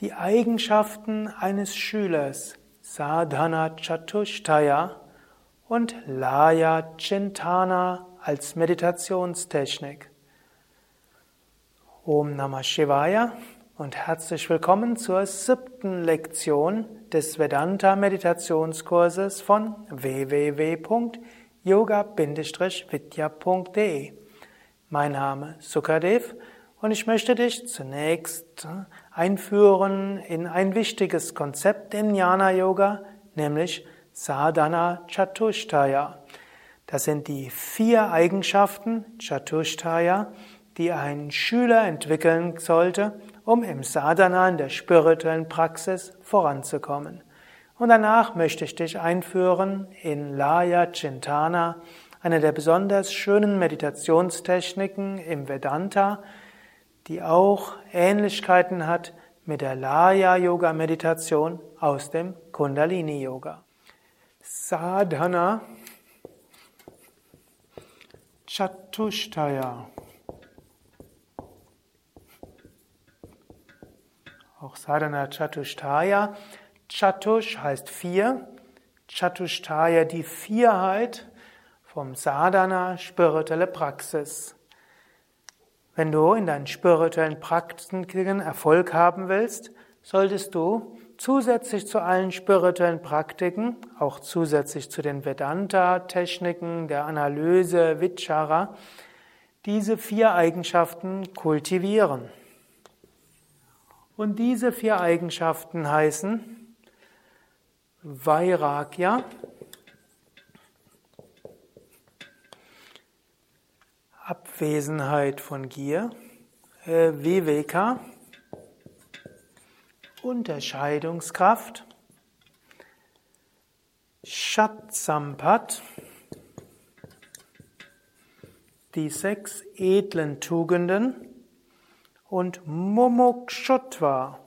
Die Eigenschaften eines Schülers Sadhana Chatushtaya und Laya Chintana als Meditationstechnik. Om Namah Shivaya und herzlich willkommen zur siebten Lektion des Vedanta Meditationskurses von www.yoga-vidya.de. Mein Name Sukadev und ich möchte dich zunächst einführen in ein wichtiges Konzept in Jnana Yoga, nämlich Sadhana Chatushtaya. Das sind die vier Eigenschaften Chatushtaya, die ein Schüler entwickeln sollte, um im Sadhana, in der spirituellen Praxis voranzukommen. Und danach möchte ich dich einführen in Laya Chintana, eine der besonders schönen Meditationstechniken im Vedanta, die auch Ähnlichkeiten hat mit der Laya-Yoga-Meditation aus dem Kundalini-Yoga. Sadhana Chatushtaya. Auch Sadhana Chatushtaya. Chatush heißt vier. Chatushtaya die Vierheit vom Sadhana spirituelle Praxis. Wenn du in deinen spirituellen Praktiken Erfolg haben willst, solltest du zusätzlich zu allen spirituellen Praktiken, auch zusätzlich zu den Vedanta-Techniken der Analyse, Vichara, diese vier Eigenschaften kultivieren. Und diese vier Eigenschaften heißen Vairagya, Abwesenheit von Gier, äh, Viveka, Unterscheidungskraft, Shatsampat, die sechs edlen Tugenden und Mumukshutva,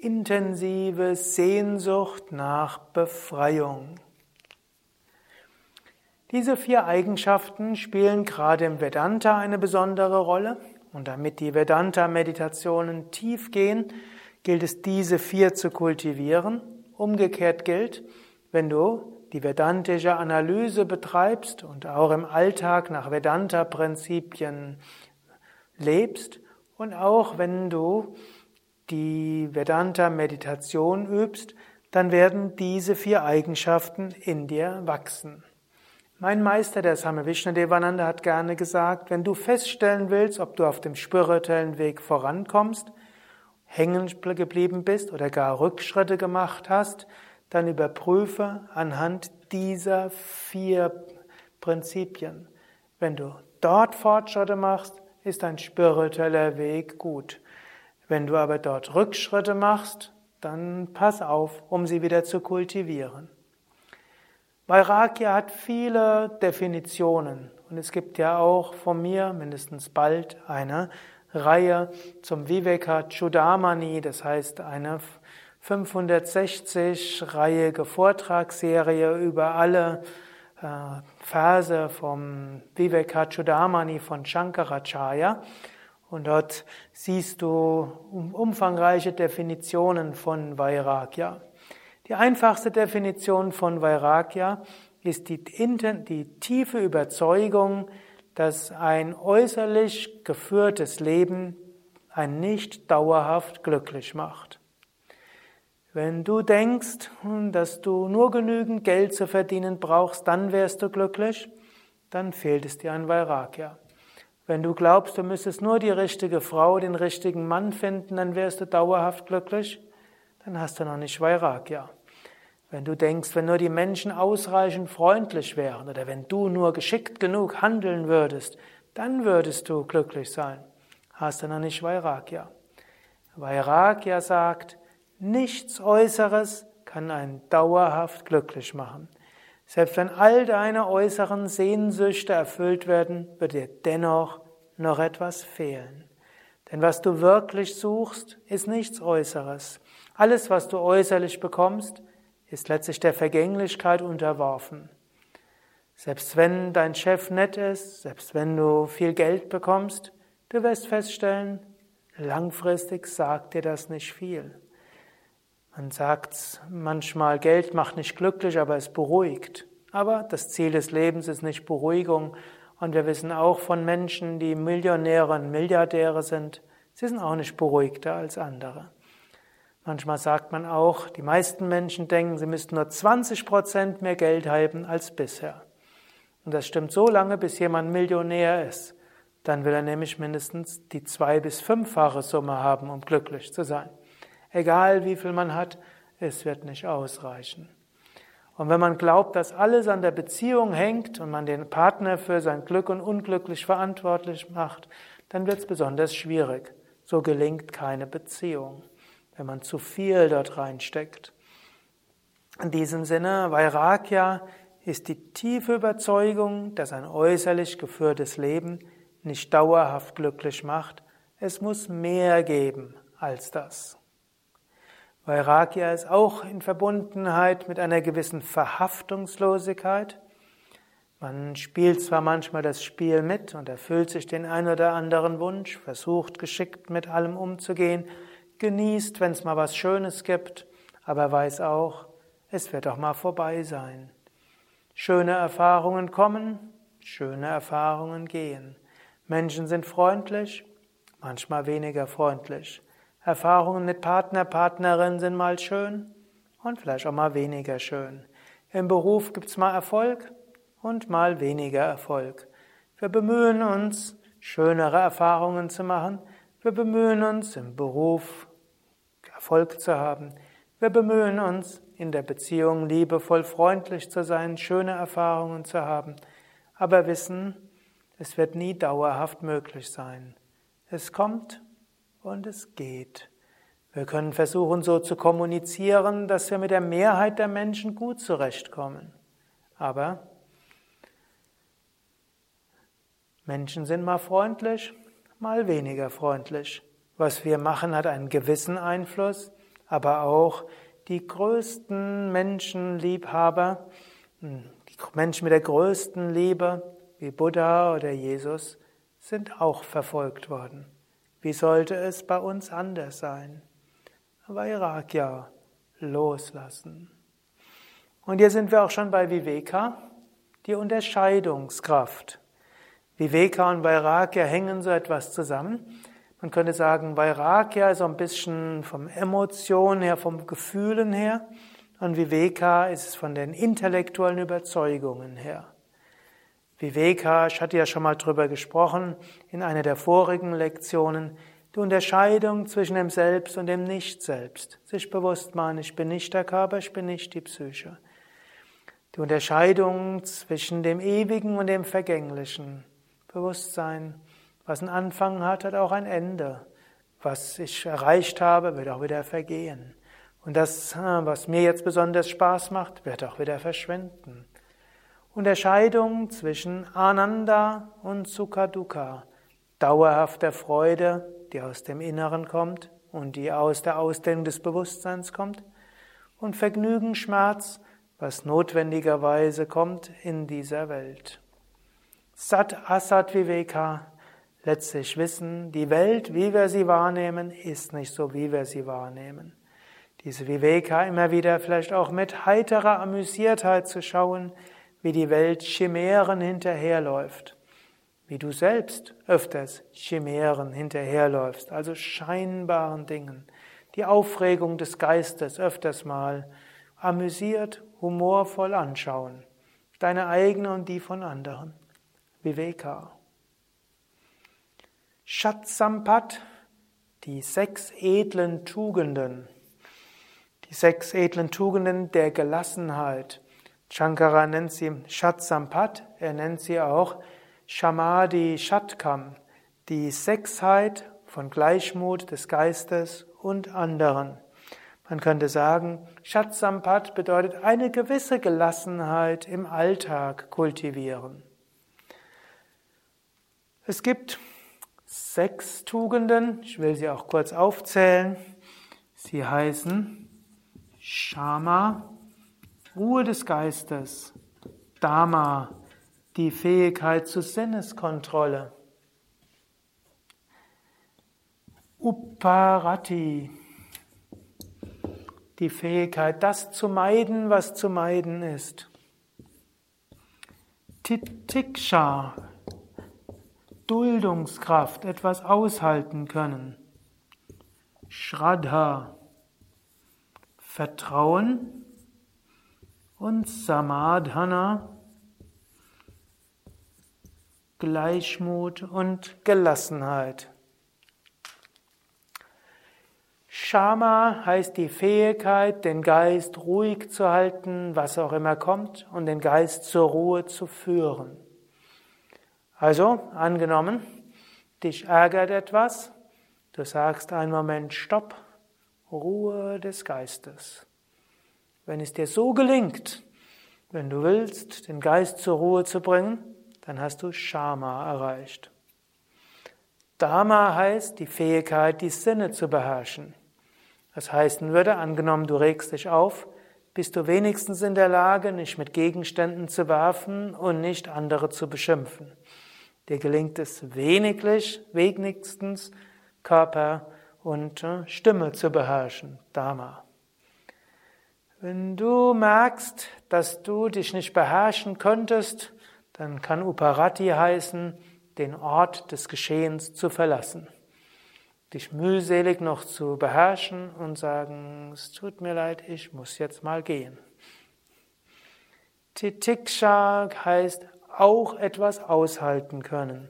intensive Sehnsucht nach Befreiung. Diese vier Eigenschaften spielen gerade im Vedanta eine besondere Rolle und damit die Vedanta-Meditationen tief gehen, gilt es, diese vier zu kultivieren. Umgekehrt gilt, wenn du die vedantische Analyse betreibst und auch im Alltag nach Vedanta-Prinzipien lebst und auch wenn du die Vedanta-Meditation übst, dann werden diese vier Eigenschaften in dir wachsen. Mein Meister, der Same Vishnadevananda, hat gerne gesagt, wenn du feststellen willst, ob du auf dem spirituellen Weg vorankommst, hängen geblieben bist oder gar Rückschritte gemacht hast, dann überprüfe anhand dieser vier Prinzipien. Wenn du dort Fortschritte machst, ist dein spiritueller Weg gut. Wenn du aber dort Rückschritte machst, dann pass auf, um sie wieder zu kultivieren. Vairagya hat viele Definitionen und es gibt ja auch von mir mindestens bald eine Reihe zum Viveka Chudamani, das heißt eine 560-reihige Vortragsserie über alle äh, Verse vom Viveka Chudamani von Shankaracharya. Und dort siehst du umfangreiche Definitionen von Vairagya. Die einfachste Definition von Vairagya ist die, die tiefe Überzeugung, dass ein äußerlich geführtes Leben ein nicht dauerhaft glücklich macht. Wenn du denkst, dass du nur genügend Geld zu verdienen brauchst, dann wärst du glücklich, dann fehlt es dir an Vairagya. Wenn du glaubst, du müsstest nur die richtige Frau, den richtigen Mann finden, dann wärst du dauerhaft glücklich, dann hast du noch nicht Vairagya. Wenn du denkst, wenn nur die Menschen ausreichend freundlich wären oder wenn du nur geschickt genug handeln würdest, dann würdest du glücklich sein, hast du noch nicht Vairagya. Vairagya sagt, nichts Äußeres kann einen dauerhaft glücklich machen. Selbst wenn all deine äußeren Sehnsüchte erfüllt werden, wird dir dennoch noch etwas fehlen. Denn was du wirklich suchst, ist nichts Äußeres. Alles, was du äußerlich bekommst, ist letztlich der Vergänglichkeit unterworfen. Selbst wenn dein Chef nett ist, selbst wenn du viel Geld bekommst, du wirst feststellen, langfristig sagt dir das nicht viel. Man sagt manchmal, Geld macht nicht glücklich, aber es beruhigt. Aber das Ziel des Lebens ist nicht Beruhigung. Und wir wissen auch von Menschen, die Millionäre und Milliardäre sind, sie sind auch nicht beruhigter als andere. Manchmal sagt man auch, die meisten Menschen denken, sie müssten nur 20 Prozent mehr Geld haben als bisher. Und das stimmt so lange, bis jemand Millionär ist. Dann will er nämlich mindestens die zwei- bis fünffache Summe haben, um glücklich zu sein. Egal wie viel man hat, es wird nicht ausreichen. Und wenn man glaubt, dass alles an der Beziehung hängt und man den Partner für sein Glück und Unglücklich verantwortlich macht, dann wird es besonders schwierig. So gelingt keine Beziehung, wenn man zu viel dort reinsteckt. In diesem Sinne, Vairagya ist die tiefe Überzeugung, dass ein äußerlich geführtes Leben nicht dauerhaft glücklich macht. Es muss mehr geben als das. Vairagya ist auch in Verbundenheit mit einer gewissen Verhaftungslosigkeit. Man spielt zwar manchmal das Spiel mit und erfüllt sich den ein oder anderen Wunsch, versucht geschickt mit allem umzugehen, genießt, wenn es mal was Schönes gibt, aber weiß auch, es wird auch mal vorbei sein. Schöne Erfahrungen kommen, schöne Erfahrungen gehen. Menschen sind freundlich, manchmal weniger freundlich. Erfahrungen mit Partner, Partnerin sind mal schön und vielleicht auch mal weniger schön. Im Beruf gibt's mal Erfolg und mal weniger Erfolg. Wir bemühen uns, schönere Erfahrungen zu machen. Wir bemühen uns, im Beruf Erfolg zu haben. Wir bemühen uns, in der Beziehung liebevoll freundlich zu sein, schöne Erfahrungen zu haben, aber wissen, es wird nie dauerhaft möglich sein. Es kommt und es geht. Wir können versuchen, so zu kommunizieren, dass wir mit der Mehrheit der Menschen gut zurechtkommen. Aber Menschen sind mal freundlich, mal weniger freundlich. Was wir machen, hat einen gewissen Einfluss, aber auch die größten Menschenliebhaber, hm, die Menschen mit der größten Liebe, wie Buddha oder Jesus, sind auch verfolgt worden. Wie sollte es bei uns anders sein? Vairagya, loslassen. Und hier sind wir auch schon bei Viveka, die Unterscheidungskraft. Viveka und Vairagya hängen so etwas zusammen. Man könnte sagen, Vairagya ist so ein bisschen vom Emotionen her, vom Gefühlen her. Und Viveka ist es von den intellektuellen Überzeugungen her. Viveka, ich hatte ja schon mal drüber gesprochen in einer der vorigen Lektionen, die Unterscheidung zwischen dem Selbst und dem Nicht-Selbst. Sich bewusst machen, ich bin nicht der Körper, ich bin nicht die Psyche. Die Unterscheidung zwischen dem Ewigen und dem Vergänglichen. Bewusstsein, was einen Anfang hat, hat auch ein Ende. Was ich erreicht habe, wird auch wieder vergehen. Und das, was mir jetzt besonders Spaß macht, wird auch wieder verschwinden. Unterscheidung zwischen Ananda und Sukha-Dukkha, dauerhafter Freude, die aus dem Inneren kommt und die aus der Ausdehnung des Bewusstseins kommt, und Vergnügen, Schmerz, was notwendigerweise kommt in dieser Welt. Sat Asat Viveka, letztlich wissen, die Welt, wie wir sie wahrnehmen, ist nicht so, wie wir sie wahrnehmen. Diese Viveka immer wieder vielleicht auch mit heiterer Amüsiertheit zu schauen, wie die Welt Chimären hinterherläuft, wie du selbst öfters Chimären hinterherläufst, also scheinbaren Dingen, die Aufregung des Geistes öfters mal amüsiert, humorvoll anschauen, deine eigene und die von anderen. Viveka. Shatsampat, die sechs edlen Tugenden, die sechs edlen Tugenden der Gelassenheit, Shankara nennt sie Shatsampat, er nennt sie auch Shamadhi Shatkam, die Sechsheit von Gleichmut des Geistes und anderen. Man könnte sagen, Shatsampat bedeutet eine gewisse Gelassenheit im Alltag kultivieren. Es gibt sechs Tugenden, ich will sie auch kurz aufzählen. Sie heißen Shama, Ruhe des Geistes, Dharma, die Fähigkeit zur Sinneskontrolle. Uparati, die Fähigkeit, das zu meiden, was zu meiden ist. Titiksha, Duldungskraft, etwas aushalten können. Shraddha, Vertrauen und Samadhana, Gleichmut und Gelassenheit. Shama heißt die Fähigkeit, den Geist ruhig zu halten, was auch immer kommt, und den Geist zur Ruhe zu führen. Also, angenommen, dich ärgert etwas, du sagst einen Moment Stopp, Ruhe des Geistes. Wenn es dir so gelingt, wenn du willst, den Geist zur Ruhe zu bringen, dann hast du Shama erreicht. Dharma heißt die Fähigkeit, die Sinne zu beherrschen. Das heißen würde, angenommen, du regst dich auf, bist du wenigstens in der Lage, nicht mit Gegenständen zu werfen und nicht andere zu beschimpfen. Dir gelingt es weniglich, wenigstens Körper und äh, Stimme zu beherrschen, Dharma. Wenn du merkst, dass du dich nicht beherrschen könntest, dann kann Uparati heißen, den Ort des Geschehens zu verlassen. Dich mühselig noch zu beherrschen und sagen, es tut mir leid, ich muss jetzt mal gehen. Titiksha heißt auch etwas aushalten können,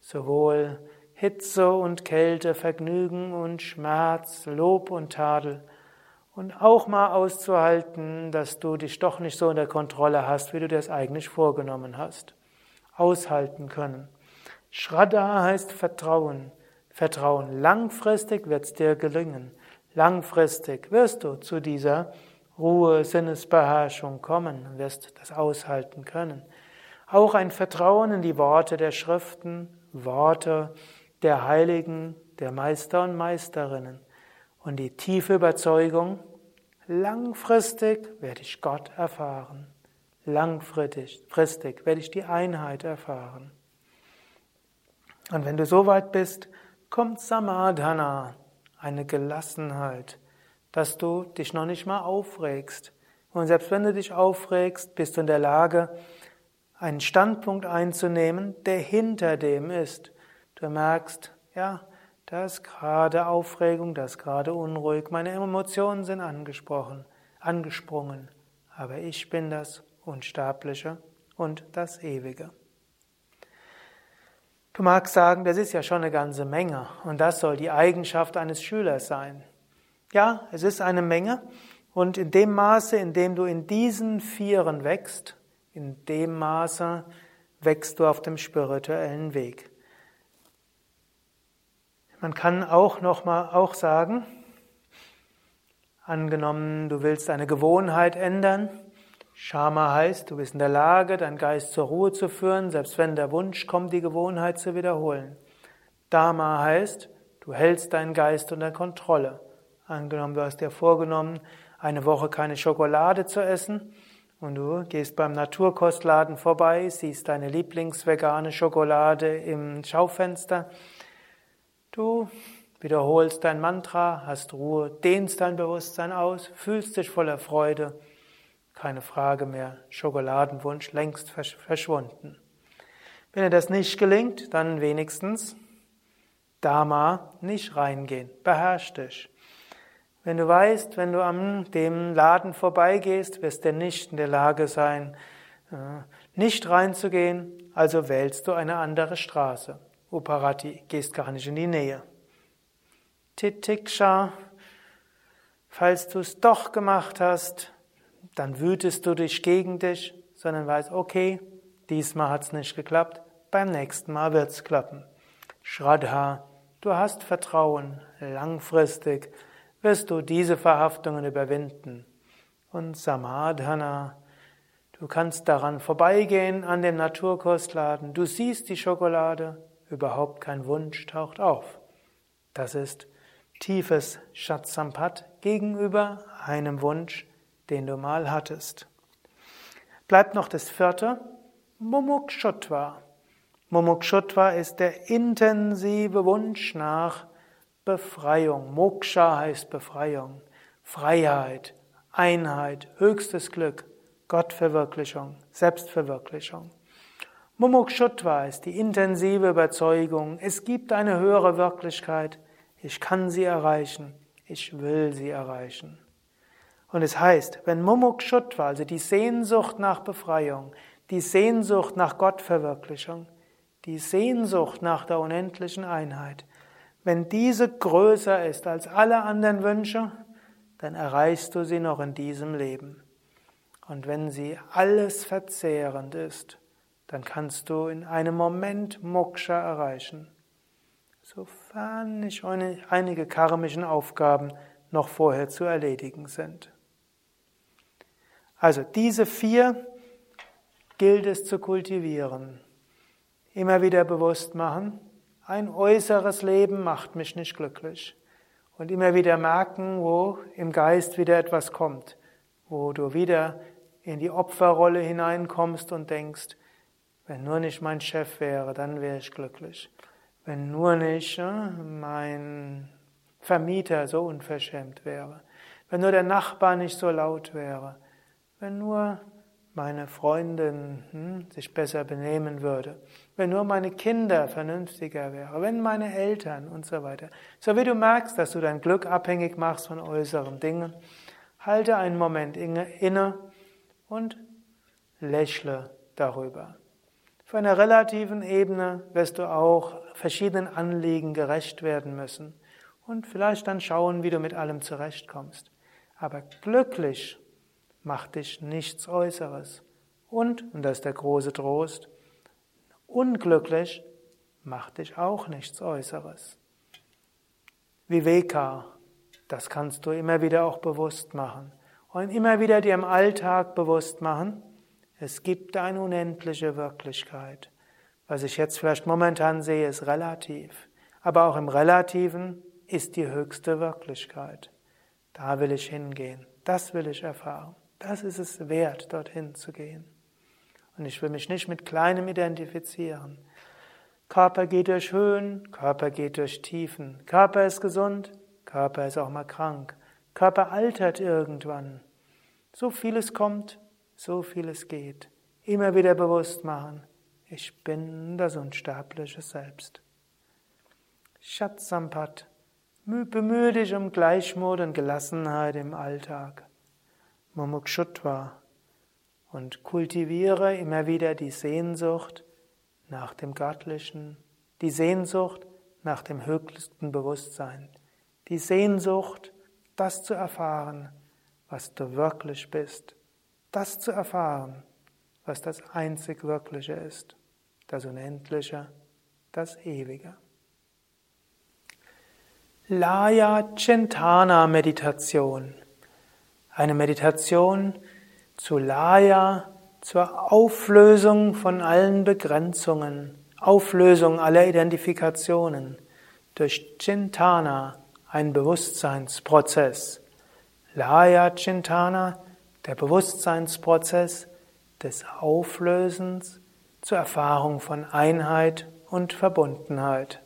sowohl Hitze und Kälte, Vergnügen und Schmerz, Lob und Tadel und auch mal auszuhalten, dass du dich doch nicht so in der Kontrolle hast, wie du dir das eigentlich vorgenommen hast. Aushalten können. Shraddha heißt Vertrauen. Vertrauen. Langfristig wird es dir gelingen. Langfristig wirst du zu dieser Ruhe, Sinnesbeherrschung kommen, wirst das aushalten können. Auch ein Vertrauen in die Worte der Schriften, Worte der Heiligen, der Meister und Meisterinnen und die tiefe Überzeugung, langfristig werde ich Gott erfahren. Langfristig werde ich die Einheit erfahren. Und wenn du so weit bist, kommt Samadhana, eine Gelassenheit, dass du dich noch nicht mal aufregst. Und selbst wenn du dich aufregst, bist du in der Lage, einen Standpunkt einzunehmen, der hinter dem ist. Du merkst, ja, da ist gerade Aufregung, da ist gerade unruhig, meine Emotionen sind angesprochen, angesprungen, aber ich bin das Unsterbliche und das Ewige. Du magst sagen, das ist ja schon eine ganze Menge und das soll die Eigenschaft eines Schülers sein. Ja, es ist eine Menge und in dem Maße, in dem du in diesen Vieren wächst, in dem Maße wächst du auf dem spirituellen Weg. Man kann auch noch mal auch sagen, angenommen, du willst eine Gewohnheit ändern, Shama heißt, du bist in der Lage, deinen Geist zur Ruhe zu führen, selbst wenn der Wunsch kommt, die Gewohnheit zu wiederholen. Dharma heißt, du hältst deinen Geist unter Kontrolle. Angenommen, du hast dir vorgenommen, eine Woche keine Schokolade zu essen und du gehst beim Naturkostladen vorbei, siehst deine Lieblingsvegane Schokolade im Schaufenster. Du wiederholst dein Mantra, hast Ruhe, dehnst dein Bewusstsein aus, fühlst dich voller Freude keine Frage mehr, Schokoladenwunsch längst verschwunden. Wenn dir das nicht gelingt, dann wenigstens Dharma nicht reingehen, beherrsch dich. Wenn du weißt, wenn du an dem Laden vorbeigehst, wirst du nicht in der Lage sein, äh, nicht reinzugehen, also wählst du eine andere Straße. Uparati, gehst gar nicht in die Nähe. Titiksha, falls du es doch gemacht hast, dann wütest du dich gegen dich, sondern weißt, okay, diesmal hat es nicht geklappt, beim nächsten Mal wird es klappen. Shraddha, du hast Vertrauen, langfristig wirst du diese Verhaftungen überwinden. Und Samadhana, du kannst daran vorbeigehen an dem Naturkostladen, du siehst die Schokolade, überhaupt kein Wunsch taucht auf. Das ist tiefes Shatsampat gegenüber einem Wunsch, den du mal hattest. Bleibt noch das vierte, Mumukshutva. Mumukshutva ist der intensive Wunsch nach Befreiung. Moksha heißt Befreiung, Freiheit, Einheit, höchstes Glück, Gottverwirklichung, Selbstverwirklichung. Mumukshutva ist die intensive Überzeugung, es gibt eine höhere Wirklichkeit, ich kann sie erreichen, ich will sie erreichen. Und es heißt, wenn Mumukshutva, also die Sehnsucht nach Befreiung, die Sehnsucht nach Gottverwirklichung, die Sehnsucht nach der unendlichen Einheit, wenn diese größer ist als alle anderen Wünsche, dann erreichst du sie noch in diesem Leben. Und wenn sie alles verzehrend ist, dann kannst du in einem Moment Moksha erreichen, sofern nicht einige karmischen Aufgaben noch vorher zu erledigen sind. Also diese vier gilt es zu kultivieren. Immer wieder bewusst machen, ein äußeres Leben macht mich nicht glücklich. Und immer wieder merken, wo im Geist wieder etwas kommt, wo du wieder in die Opferrolle hineinkommst und denkst, wenn nur nicht mein Chef wäre, dann wäre ich glücklich. Wenn nur nicht mein Vermieter so unverschämt wäre. Wenn nur der Nachbar nicht so laut wäre. Wenn nur meine Freundin hm, sich besser benehmen würde, wenn nur meine Kinder vernünftiger wären, wenn meine Eltern und so weiter. So wie du merkst, dass du dein Glück abhängig machst von äußeren Dingen, halte einen Moment inne und lächle darüber. Für eine relativen Ebene wirst du auch verschiedenen Anliegen gerecht werden müssen und vielleicht dann schauen, wie du mit allem zurechtkommst. Aber glücklich macht dich nichts Äußeres. Und, und das ist der große Trost, unglücklich macht dich auch nichts Äußeres. Viveka, das kannst du immer wieder auch bewusst machen. Und immer wieder dir im Alltag bewusst machen, es gibt eine unendliche Wirklichkeit. Was ich jetzt vielleicht momentan sehe, ist relativ. Aber auch im Relativen ist die höchste Wirklichkeit. Da will ich hingehen. Das will ich erfahren. Das ist es wert, dorthin zu gehen. Und ich will mich nicht mit Kleinem identifizieren. Körper geht durch Höhen, Körper geht durch Tiefen. Körper ist gesund, Körper ist auch mal krank. Körper altert irgendwann. So vieles kommt, so vieles geht. Immer wieder bewusst machen, ich bin das unsterbliche Selbst. Shatsampat, bemühe dich um Gleichmut und Gelassenheit im Alltag. Mumukshutva und kultiviere immer wieder die Sehnsucht nach dem Göttlichen, die Sehnsucht nach dem höchsten Bewusstsein, die Sehnsucht, das zu erfahren, was du wirklich bist, das zu erfahren, was das einzig Wirkliche ist, das Unendliche, das Ewige. Laya Chintana Meditation eine Meditation zu Laya, zur Auflösung von allen Begrenzungen, Auflösung aller Identifikationen durch Chintana, ein Bewusstseinsprozess. Laya Chintana, der Bewusstseinsprozess des Auflösens zur Erfahrung von Einheit und Verbundenheit.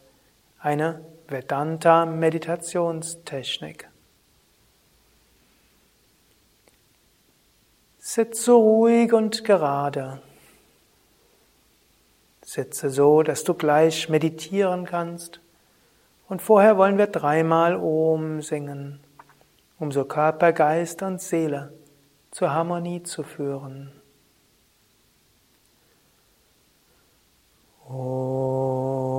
Eine Vedanta-Meditationstechnik. Sitze ruhig und gerade. Sitze so, dass du gleich meditieren kannst. Und vorher wollen wir dreimal Om singen, um so Körper, Geist und Seele zur Harmonie zu führen. Om.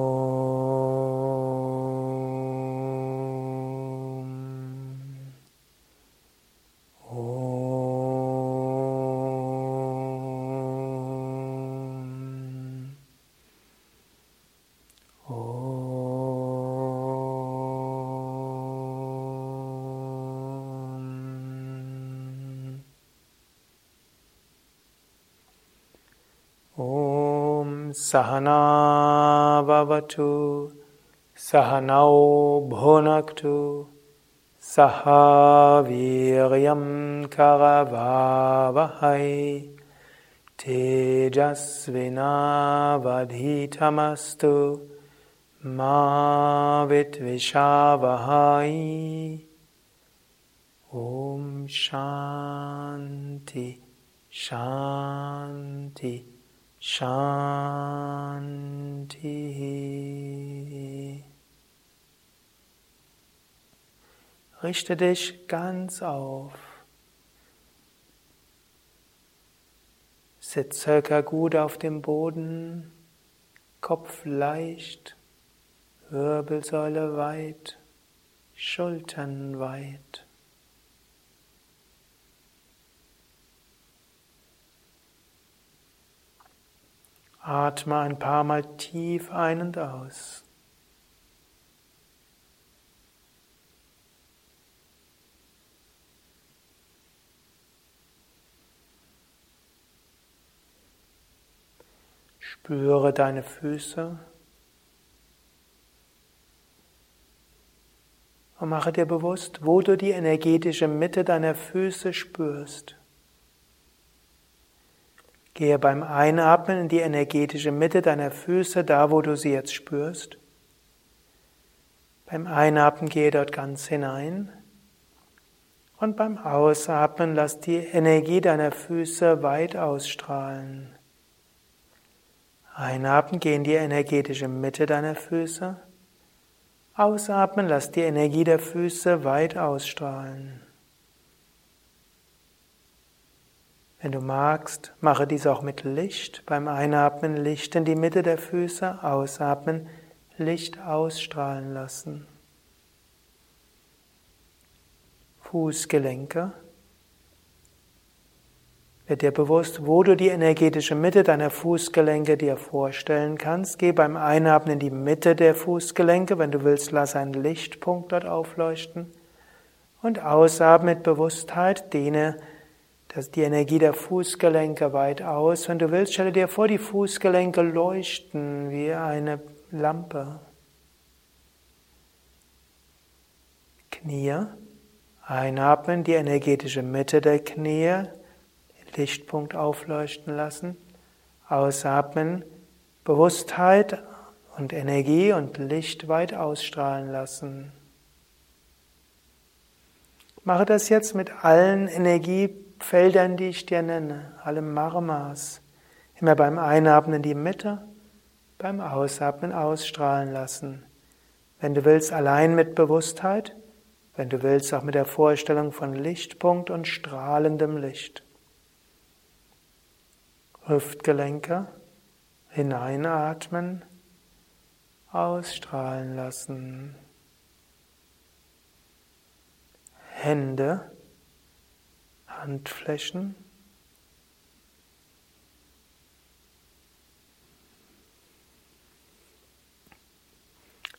Sahana Vavatu, Sahanau Bhunaktu, Sahaviryam Karavavahai, Tejasvinavadhitamastu, Ma Vitvishavahai, Om Shanti, Shanti. Shanti. Richte dich ganz auf. Sitz circa gut auf dem Boden, Kopf leicht, Wirbelsäule weit, Schultern weit. Atme ein paar Mal tief ein und aus. Spüre deine Füße und mache dir bewusst, wo du die energetische Mitte deiner Füße spürst. Gehe beim Einatmen in die energetische Mitte deiner Füße, da wo du sie jetzt spürst. Beim Einatmen gehe dort ganz hinein. Und beim Ausatmen lass die Energie deiner Füße weit ausstrahlen. Einatmen, geh in die energetische Mitte deiner Füße. Ausatmen, lass die Energie der Füße weit ausstrahlen. Wenn du magst, mache dies auch mit Licht. Beim Einatmen Licht in die Mitte der Füße, ausatmen, Licht ausstrahlen lassen. Fußgelenke. Wird dir bewusst, wo du die energetische Mitte deiner Fußgelenke dir vorstellen kannst. Geh beim Einatmen in die Mitte der Fußgelenke. Wenn du willst, lass einen Lichtpunkt dort aufleuchten. Und ausatmen mit Bewusstheit, dehne dass die Energie der Fußgelenke weit aus. Wenn du willst, stelle dir vor, die Fußgelenke leuchten wie eine Lampe. Knie. Einatmen, die energetische Mitte der Knie, Lichtpunkt aufleuchten lassen. Ausatmen, Bewusstheit und Energie und Licht weit ausstrahlen lassen. Mache das jetzt mit allen Energie Feldern, die ich dir nenne, alle Marmas. Immer beim Einatmen in die Mitte, beim Ausatmen ausstrahlen lassen. Wenn du willst, allein mit Bewusstheit, wenn du willst, auch mit der Vorstellung von Lichtpunkt und strahlendem Licht. Hüftgelenke hineinatmen, ausstrahlen lassen. Hände Handflächen.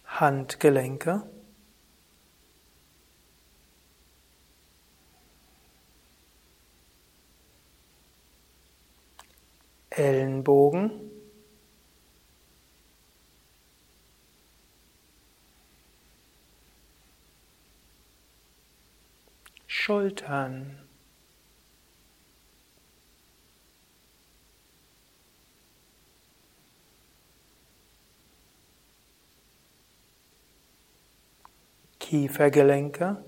Handgelenke. Ellenbogen. Schultern. Kiefergelenke.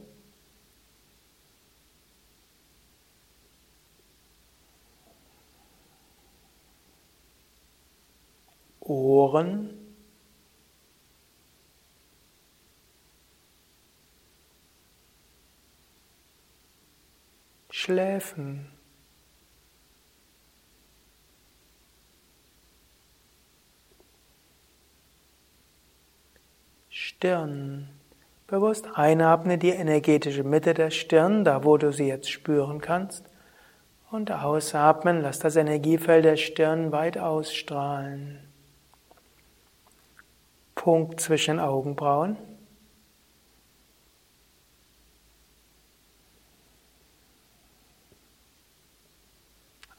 Ohren. Schläfen. Stirn. Bewusst einatme die energetische Mitte der Stirn, da wo du sie jetzt spüren kannst. Und ausatmen, lass das Energiefeld der Stirn weit ausstrahlen. Punkt zwischen Augenbrauen.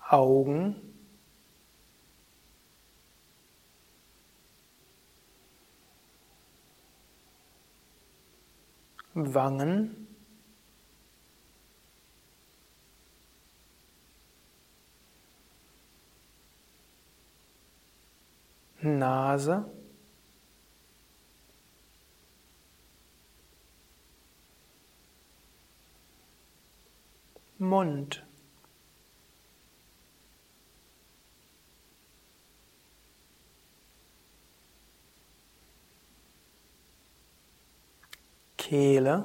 Augen. Wangen, Nase, Mund. Kehle.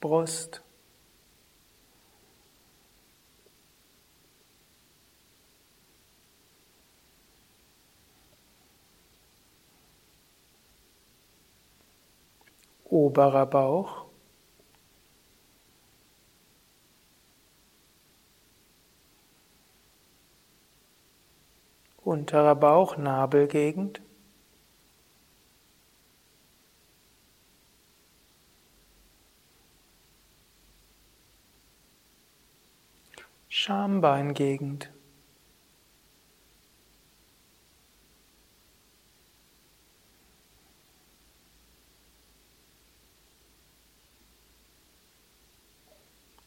Brust. Oberer Bauch. Unterer Bauch, Nabelgegend. Schambeingegend.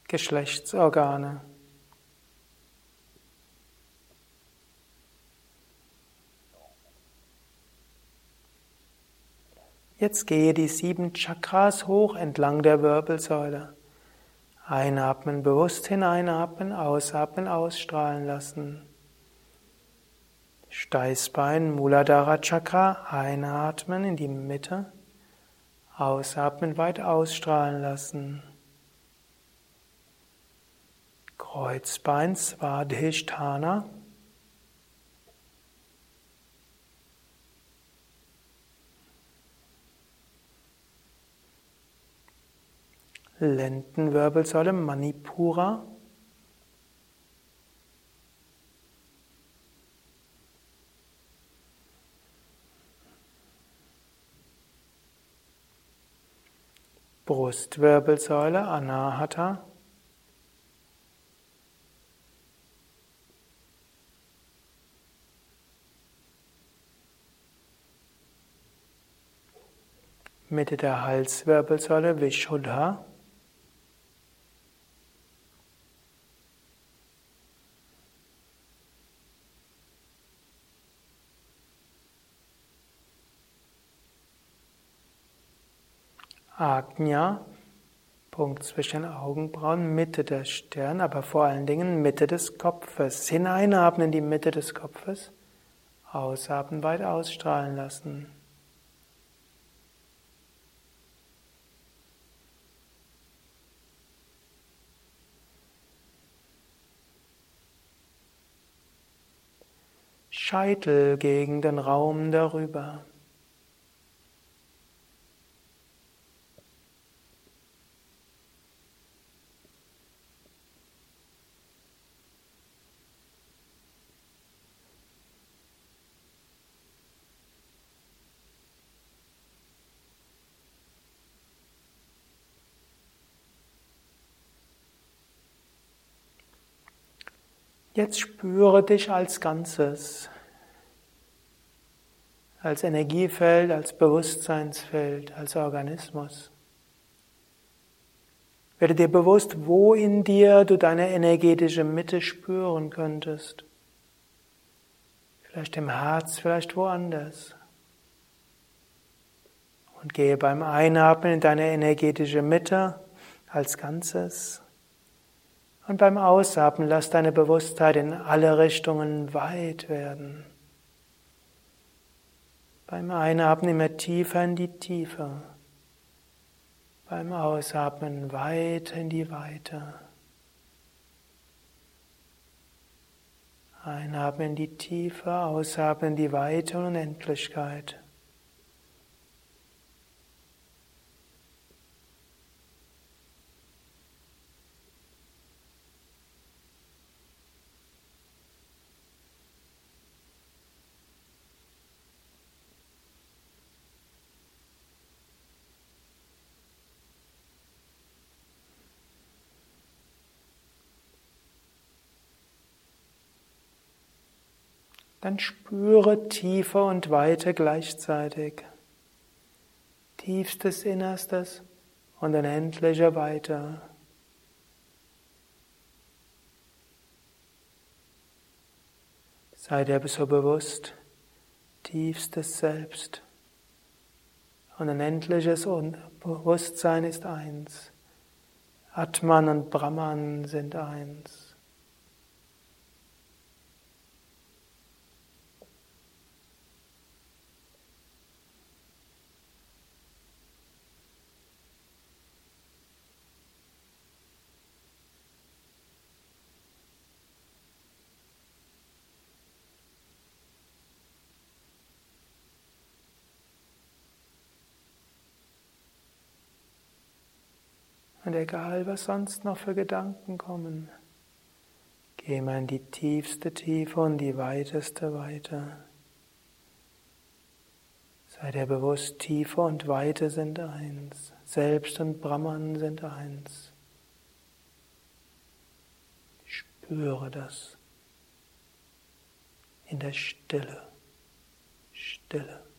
Geschlechtsorgane. Jetzt gehe die sieben Chakras hoch entlang der Wirbelsäule. Einatmen, bewusst hineinatmen, ausatmen, ausstrahlen lassen. Steißbein, Muladhara Chakra, einatmen in die Mitte, ausatmen, weit ausstrahlen lassen. Kreuzbein, Svadhisthana, Lendenwirbelsäule Manipura. Brustwirbelsäule Anahata. Mitte der Halswirbelsäule Vishuddha. Ajna, Punkt zwischen Augenbrauen, Mitte der Stirn, aber vor allen Dingen Mitte des Kopfes. Hineinatmen in die Mitte des Kopfes, ausatmen, weit ausstrahlen lassen. Scheitel gegen den Raum darüber. Jetzt spüre dich als Ganzes, als Energiefeld, als Bewusstseinsfeld, als Organismus. Werde dir bewusst, wo in dir du deine energetische Mitte spüren könntest. Vielleicht im Herz, vielleicht woanders. Und gehe beim Einatmen in deine energetische Mitte als Ganzes. Und beim Ausatmen lass deine Bewusstheit in alle Richtungen weit werden. Beim Einatmen immer tiefer in die Tiefe. Beim Ausatmen weit in die Weite. Einatmen in die Tiefe, ausatmen in die Weite und Unendlichkeit. dann spüre tiefer und weiter gleichzeitig. Tiefstes Innerstes und unendliche weiter. Sei dir so bewusst, tiefstes Selbst und unendliches Bewusstsein ist eins. Atman und Brahman sind eins. Und egal, was sonst noch für Gedanken kommen, geh mal in die tiefste Tiefe und die weiteste Weite. Sei dir bewusst, Tiefe und Weite sind eins. Selbst und Brahman sind eins. Spüre das in der Stille. Stille.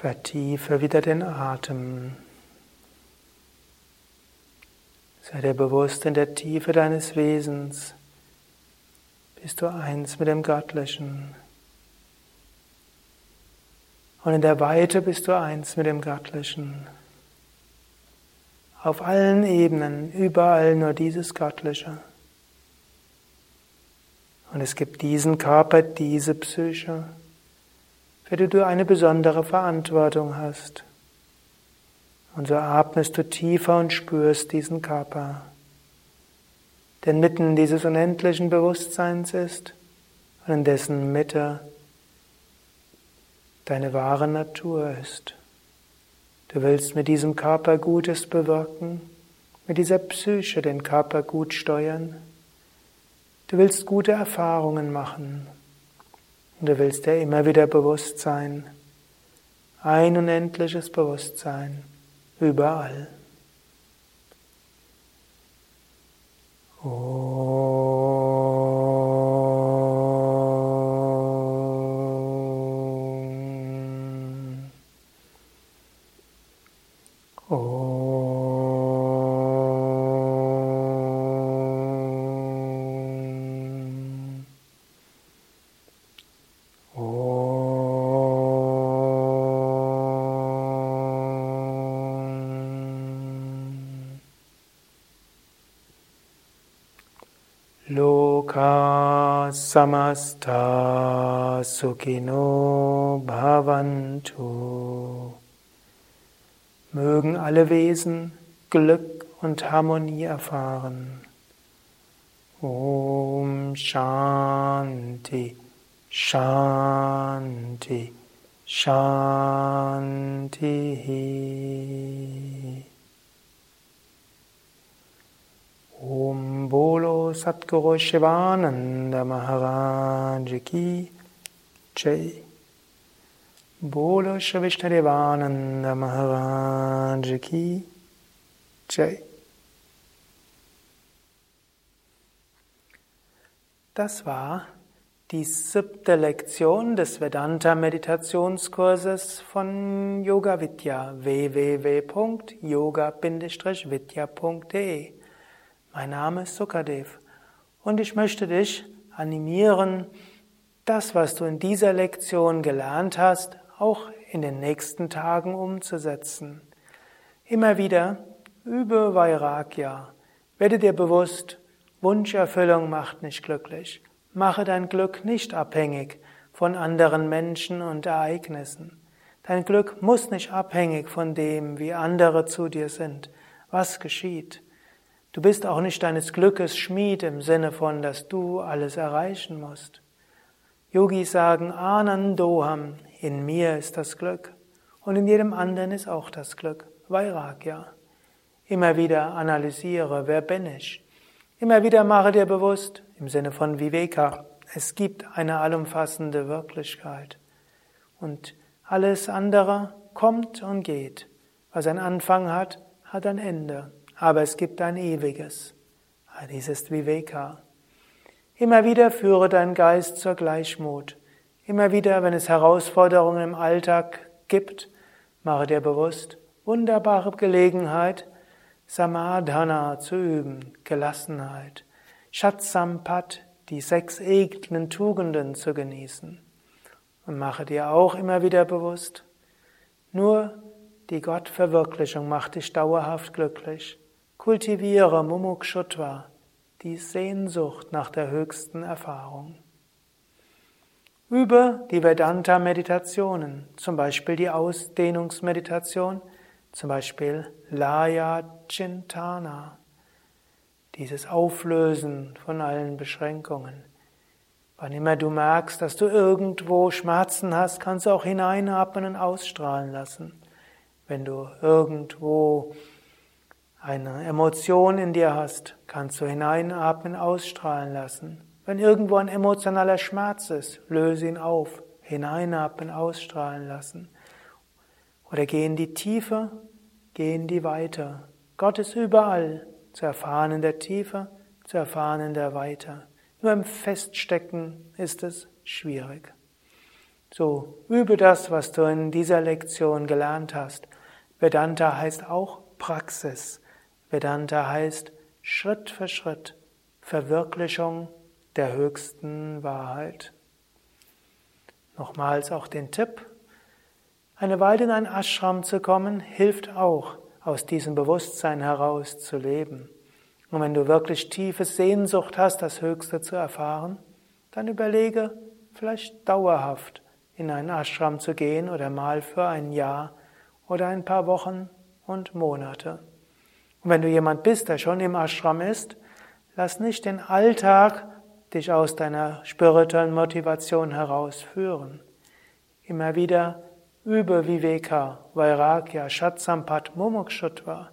Vertiefe wieder den Atem. Sei dir bewusst, in der Tiefe deines Wesens bist du eins mit dem Göttlichen. Und in der Weite bist du eins mit dem Göttlichen. Auf allen Ebenen, überall nur dieses Göttliche. Und es gibt diesen Körper, diese Psyche für die du eine besondere Verantwortung hast. Und so atmest du tiefer und spürst diesen Körper. Denn mitten dieses unendlichen Bewusstseins ist und in dessen Mitte deine wahre Natur ist. Du willst mit diesem Körper Gutes bewirken, mit dieser Psyche den Körper gut steuern. Du willst gute Erfahrungen machen. Und du willst dir immer wieder bewusst sein, ein unendliches Bewusstsein überall. Oh. Samasta sukhino bhavantu. Mögen alle Wesen Glück und Harmonie erfahren. Om Shanti, Shanti, Shanti. Om Bolo Satguru Shivananda Maharaj Jai. Bolo Shri Vishnadevananda Jai. Das war die siebte Lektion des Vedanta Meditationskurses von Yoga Vidya www.yoga-vidya.de mein Name ist Sukadev und ich möchte dich animieren, das, was du in dieser Lektion gelernt hast, auch in den nächsten Tagen umzusetzen. Immer wieder übe Vairagya. Werde dir bewusst, Wunscherfüllung macht nicht glücklich. Mache dein Glück nicht abhängig von anderen Menschen und Ereignissen. Dein Glück muss nicht abhängig von dem, wie andere zu dir sind, was geschieht. Du bist auch nicht deines Glückes Schmied im Sinne von, dass du alles erreichen musst. Yogis sagen Anandoham, in mir ist das Glück und in jedem anderen ist auch das Glück, Vairagya. Immer wieder analysiere, wer bin ich? Immer wieder mache dir bewusst, im Sinne von Viveka, es gibt eine allumfassende Wirklichkeit. Und alles andere kommt und geht. Was einen Anfang hat, hat ein Ende aber es gibt ein ewiges. Dies ist Viveka. Immer wieder führe deinen Geist zur Gleichmut. Immer wieder, wenn es Herausforderungen im Alltag gibt, mache dir bewusst, wunderbare Gelegenheit, Samadhana zu üben, Gelassenheit, Shatsampat, die sechs edlen Tugenden zu genießen. Und mache dir auch immer wieder bewusst, nur die Gottverwirklichung macht dich dauerhaft glücklich. Kultiviere Mumukshutva, die Sehnsucht nach der höchsten Erfahrung. Übe die Vedanta-Meditationen, zum Beispiel die Ausdehnungsmeditation, zum Beispiel Laya Chintana, dieses Auflösen von allen Beschränkungen. Wann immer du merkst, dass du irgendwo Schmerzen hast, kannst du auch hineinatmen und ausstrahlen lassen. Wenn du irgendwo eine Emotion in dir hast, kannst du hineinatmen, ausstrahlen lassen. Wenn irgendwo ein emotionaler Schmerz ist, löse ihn auf, hineinatmen, ausstrahlen lassen. Oder geh in die Tiefe, geh in die Weite. Gott ist überall, zu erfahren in der Tiefe, zu erfahren in der Weite. Nur im Feststecken ist es schwierig. So, übe das, was du in dieser Lektion gelernt hast. Vedanta heißt auch Praxis. Vedanta heißt Schritt für Schritt Verwirklichung der höchsten Wahrheit. Nochmals auch den Tipp, eine Weile in ein Ashram zu kommen, hilft auch, aus diesem Bewusstsein heraus zu leben. Und wenn du wirklich tiefe Sehnsucht hast, das Höchste zu erfahren, dann überlege, vielleicht dauerhaft in einen Ashram zu gehen oder mal für ein Jahr oder ein paar Wochen und Monate. Und wenn du jemand bist, der schon im Ashram ist, lass nicht den Alltag dich aus deiner spirituellen Motivation herausführen. Immer wieder übe Viveka, Vairagya, Shatsampat, Mumukshutva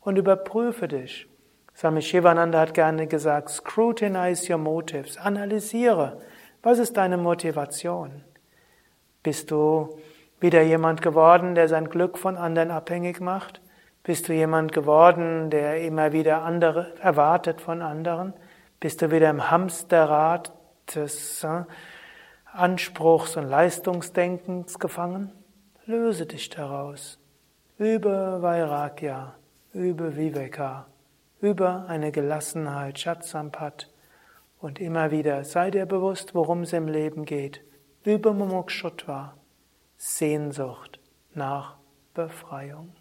und überprüfe dich. Swami Shivananda hat gerne gesagt, scrutinize your motives, analysiere, was ist deine Motivation? Bist du wieder jemand geworden, der sein Glück von anderen abhängig macht? Bist du jemand geworden, der immer wieder andere erwartet von anderen? Bist du wieder im Hamsterrad des äh, Anspruchs und Leistungsdenkens gefangen? Löse dich daraus. Übe Vairagya, übe Viveka, übe eine Gelassenheit, Shatsampat und immer wieder sei dir bewusst, worum es im Leben geht. Übe Mumukshutva, Sehnsucht nach Befreiung.